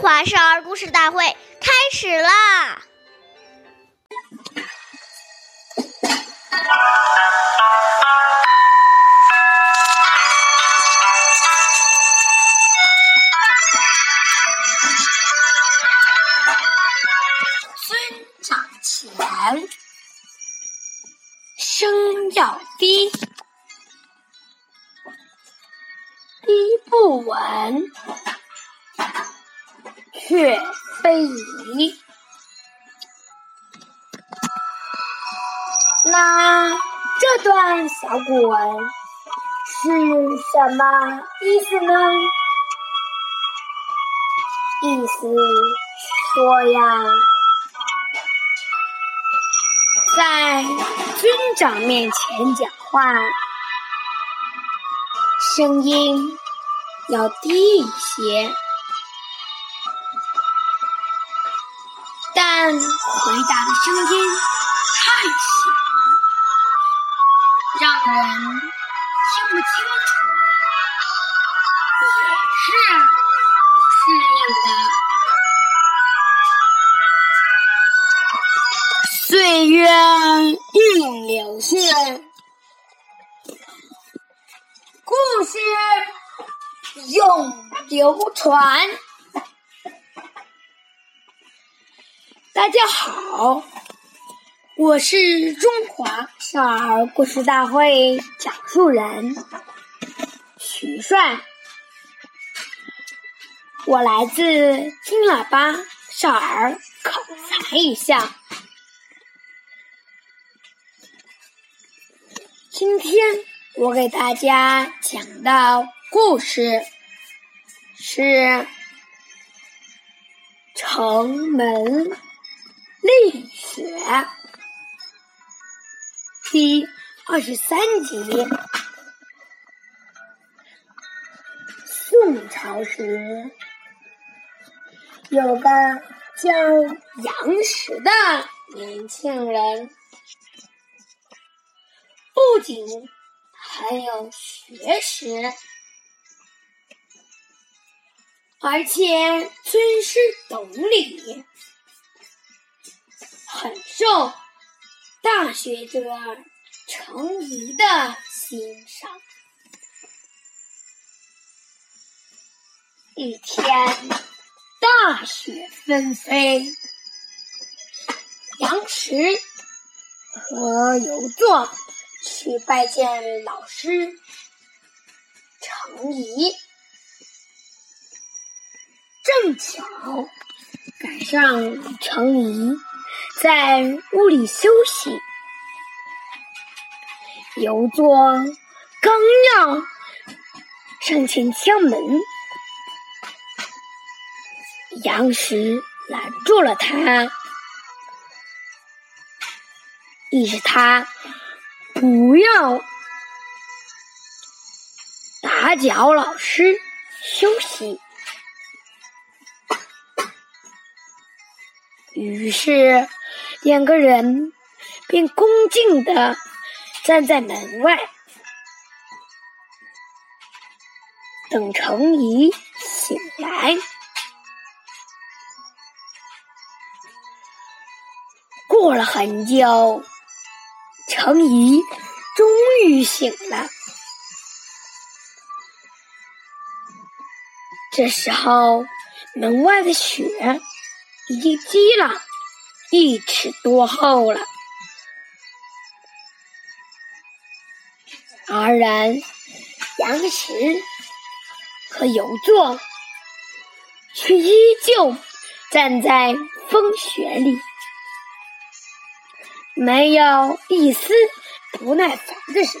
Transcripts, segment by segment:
华少儿故事大会开始啦！尊长前，声要低，低不稳。却非宜。那这段小古文是什么意思呢？意思说呀，在军长面前讲话，声音要低一些。但回答的声音太小，让人听不清楚，也是不适应的。岁月映柳絮，故事永流传。大家好，我是中华少儿故事大会讲述人徐帅，我来自金喇叭少儿口才艺校。今天我给大家讲的故事是《城门》。历史第二十三集：宋朝时，有个叫杨时的年轻人，不仅很有学识，而且尊师懂礼。很受大学者程颐的欣赏。一天，大雪纷飞，杨时和游作去拜见老师程颐，正巧赶上程颐。在屋里休息，游座刚要上前敲门，杨时拦住了他，意思他不要打搅老师休息。于是。两个人便恭敬的站在门外，等程颐醒来。过了很久，程颐终于醒了。这时候，门外的雪已经积了。一尺多厚了，而然杨时和游作却依旧站在风雪里，没有一丝不耐烦的神情。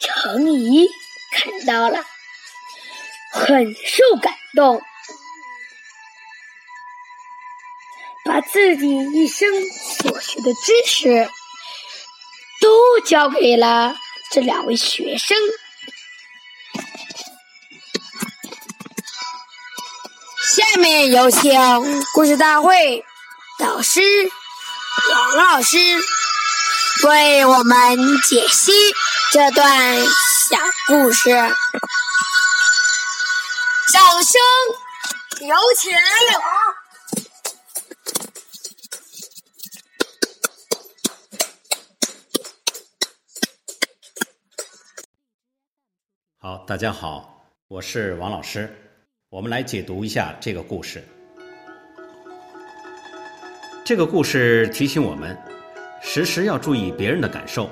程颐看到了，很受感动。把自己一生所学的知识都教给了这两位学生。下面有请故事大会导师王老师为我们解析这段小故事。掌声有请。好，大家好，我是王老师，我们来解读一下这个故事。这个故事提醒我们，时时要注意别人的感受。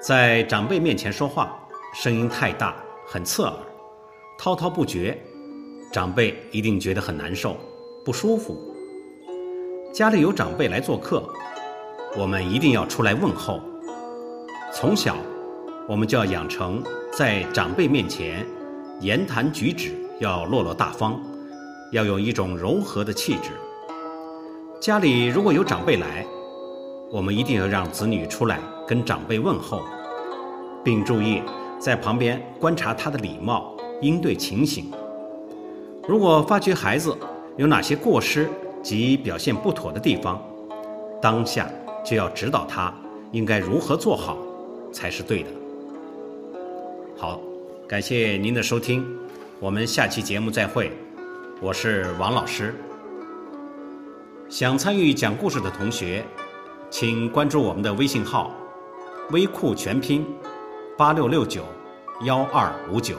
在长辈面前说话，声音太大，很刺耳，滔滔不绝，长辈一定觉得很难受、不舒服。家里有长辈来做客，我们一定要出来问候。从小，我们就要养成。在长辈面前，言谈举止要落落大方，要有一种柔和的气质。家里如果有长辈来，我们一定要让子女出来跟长辈问候，并注意在旁边观察他的礼貌应对情形。如果发觉孩子有哪些过失及表现不妥的地方，当下就要指导他应该如何做好才是对的。好，感谢您的收听，我们下期节目再会，我是王老师。想参与讲故事的同学，请关注我们的微信号“微库全拼八六六九幺二五九”。